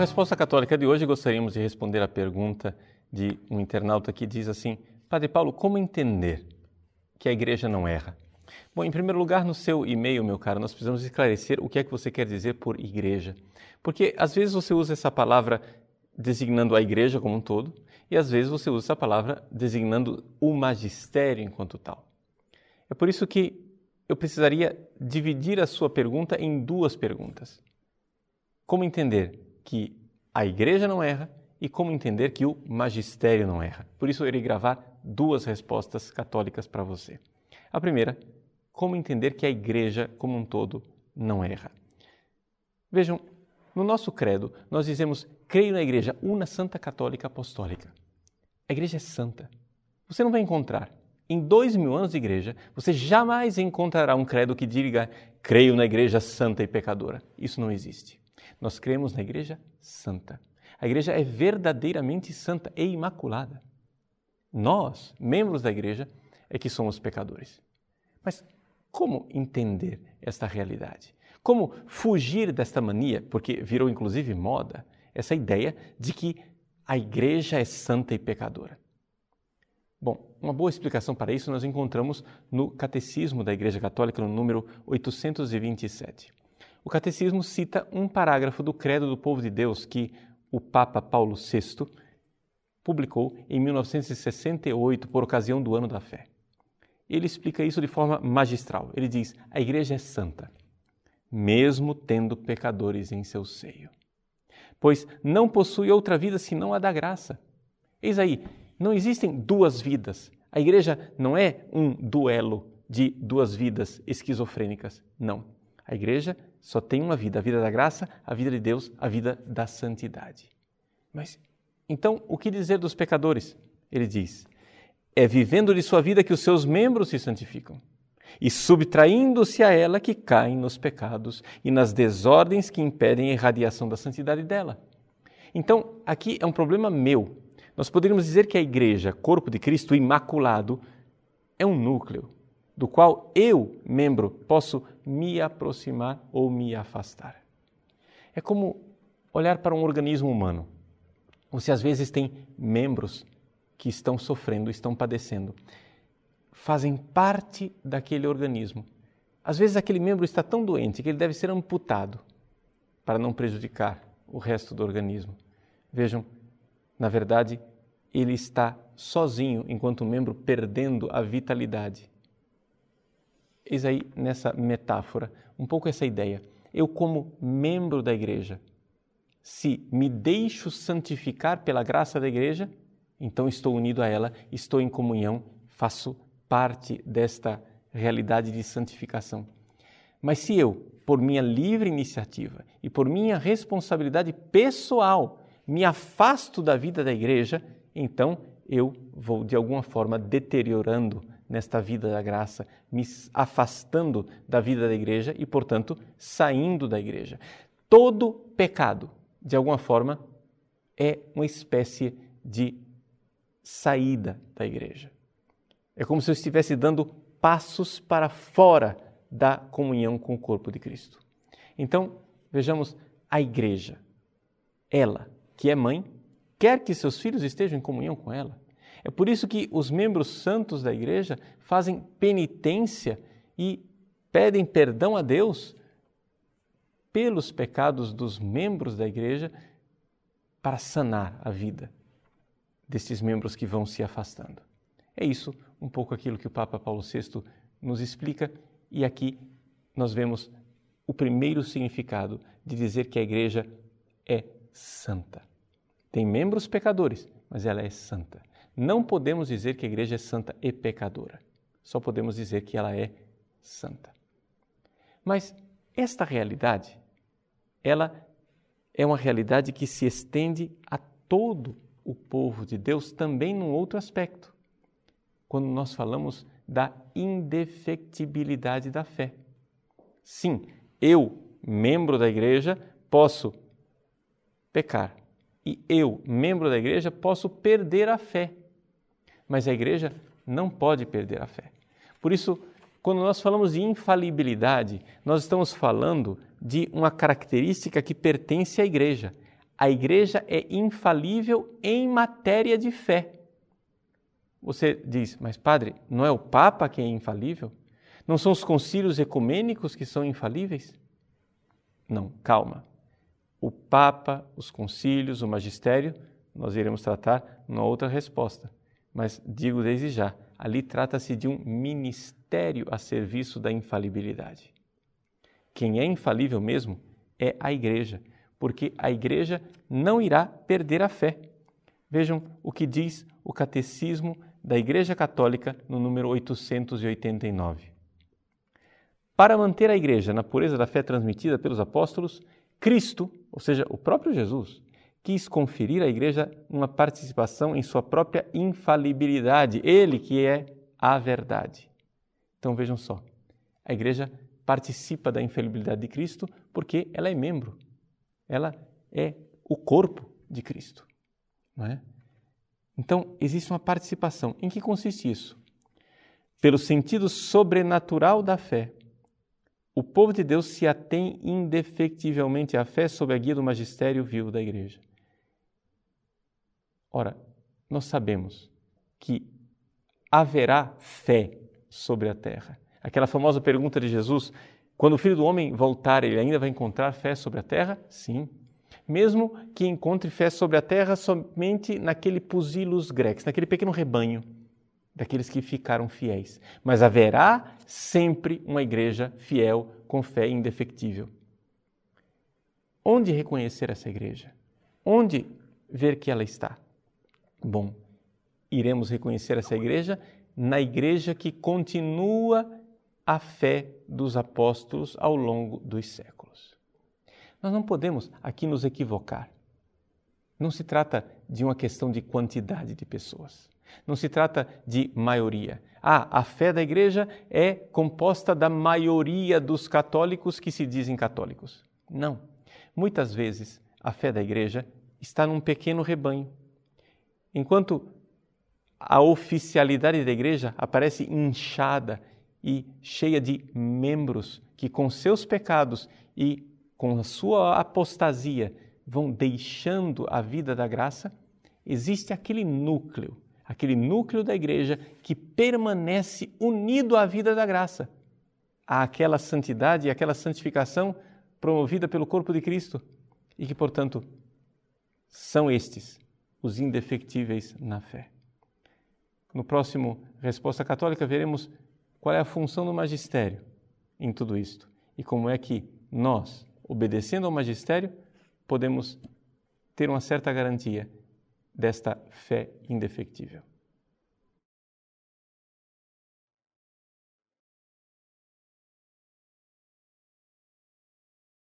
Resposta Católica de hoje, gostaríamos de responder à pergunta de um internauta que diz assim: Padre Paulo, como entender que a igreja não erra? Bom, em primeiro lugar, no seu e-mail, meu caro, nós precisamos esclarecer o que é que você quer dizer por igreja. Porque às vezes você usa essa palavra designando a igreja como um todo, e às vezes você usa essa palavra designando o magistério enquanto tal. É por isso que eu precisaria dividir a sua pergunta em duas perguntas. Como entender que a igreja não erra e como entender que o magistério não erra? Por isso eu irei gravar duas respostas católicas para você. A primeira, como entender que a igreja como um todo não erra? Vejam, no nosso credo, nós dizemos: creio na igreja, una santa católica apostólica. A igreja é santa. Você não vai encontrar em dois mil anos de igreja, você jamais encontrará um credo que diga creio na igreja santa e pecadora. Isso não existe. Nós cremos na igreja santa. A igreja é verdadeiramente santa e imaculada. Nós, membros da igreja, é que somos pecadores. Mas como entender esta realidade? Como fugir desta mania, porque virou inclusive moda, essa ideia de que a igreja é santa e pecadora? Bom, uma boa explicação para isso nós encontramos no Catecismo da Igreja Católica, no número 827. O Catecismo cita um parágrafo do Credo do Povo de Deus que o Papa Paulo VI publicou em 1968 por ocasião do Ano da Fé. Ele explica isso de forma magistral. Ele diz: a Igreja é santa, mesmo tendo pecadores em seu seio, pois não possui outra vida senão a da graça. Eis aí, não existem duas vidas. A igreja não é um duelo de duas vidas esquizofrênicas. Não. A igreja só tem uma vida, a vida da graça, a vida de Deus, a vida da santidade. Mas então, o que dizer dos pecadores? Ele diz: é vivendo de sua vida que os seus membros se santificam, e subtraindo-se a ela que caem nos pecados e nas desordens que impedem a irradiação da santidade dela. Então, aqui é um problema meu, nós poderíamos dizer que a igreja, corpo de Cristo imaculado, é um núcleo do qual eu, membro, posso me aproximar ou me afastar. É como olhar para um organismo humano. Você às vezes tem membros que estão sofrendo, estão padecendo, fazem parte daquele organismo. Às vezes aquele membro está tão doente que ele deve ser amputado para não prejudicar o resto do organismo. Vejam, na verdade, ele está sozinho enquanto membro perdendo a vitalidade. Eis aí nessa metáfora um pouco essa ideia. Eu, como membro da igreja, se me deixo santificar pela graça da igreja, então estou unido a ela, estou em comunhão, faço parte desta realidade de santificação. Mas se eu, por minha livre iniciativa e por minha responsabilidade pessoal, me afasto da vida da igreja, então eu vou de alguma forma deteriorando nesta vida da graça, me afastando da vida da igreja e, portanto, saindo da igreja. Todo pecado, de alguma forma, é uma espécie de saída da igreja. É como se eu estivesse dando passos para fora da comunhão com o corpo de Cristo. Então, vejamos a igreja, ela, que é mãe, quer que seus filhos estejam em comunhão com ela. É por isso que os membros santos da igreja fazem penitência e pedem perdão a Deus pelos pecados dos membros da igreja para sanar a vida destes membros que vão se afastando. É isso um pouco aquilo que o Papa Paulo VI nos explica e aqui nós vemos o primeiro significado de dizer que a igreja é santa. Tem membros pecadores, mas ela é santa. Não podemos dizer que a igreja é santa e pecadora. Só podemos dizer que ela é santa. Mas esta realidade, ela é uma realidade que se estende a todo o povo de Deus também num outro aspecto. Quando nós falamos da indefectibilidade da fé. Sim, eu, membro da igreja, posso pecar, e eu, membro da igreja, posso perder a fé. Mas a igreja não pode perder a fé. Por isso, quando nós falamos de infalibilidade, nós estamos falando de uma característica que pertence à igreja. a igreja é infalível em matéria de fé. Você diz, mas padre, não é o Papa que é infalível? Não são os concílios ecumênicos que são infalíveis? Não, calma. O Papa, os concílios, o magistério, nós iremos tratar numa outra resposta. Mas digo desde já, ali trata-se de um ministério a serviço da infalibilidade. Quem é infalível mesmo é a igreja, porque a igreja não irá perder a fé. Vejam o que diz o Catecismo da Igreja Católica no número 889. Para manter a igreja na pureza da fé transmitida pelos apóstolos, Cristo, ou seja, o próprio Jesus, quis conferir à igreja uma participação em sua própria infalibilidade, ele que é a verdade. Então vejam só, a igreja participa da infalibilidade de Cristo porque ela é membro, ela é o corpo de Cristo, não é? Então existe uma participação. Em que consiste isso? Pelo sentido sobrenatural da fé, o povo de Deus se atém indefectivelmente à fé sob a guia do magistério vivo da igreja. Ora, nós sabemos que haverá fé sobre a terra. Aquela famosa pergunta de Jesus: quando o filho do homem voltar, ele ainda vai encontrar fé sobre a terra? Sim. Mesmo que encontre fé sobre a terra somente naquele pusilos grex, naquele pequeno rebanho daqueles que ficaram fiéis. Mas haverá sempre uma igreja fiel, com fé indefectível. Onde reconhecer essa igreja? Onde ver que ela está? Bom, iremos reconhecer essa igreja na igreja que continua a fé dos apóstolos ao longo dos séculos. Nós não podemos aqui nos equivocar. Não se trata de uma questão de quantidade de pessoas. Não se trata de maioria. Ah, a fé da igreja é composta da maioria dos católicos que se dizem católicos. Não. Muitas vezes a fé da igreja está num pequeno rebanho Enquanto a oficialidade da igreja aparece inchada e cheia de membros que, com seus pecados e com a sua apostasia, vão deixando a vida da graça, existe aquele núcleo, aquele núcleo da igreja que permanece unido à vida da graça, àquela santidade e àquela santificação promovida pelo corpo de Cristo e que, portanto, são estes os indefectíveis na fé. No próximo Resposta Católica, veremos qual é a função do magistério em tudo isto e como é que nós, obedecendo ao magistério, podemos ter uma certa garantia desta fé indefectível.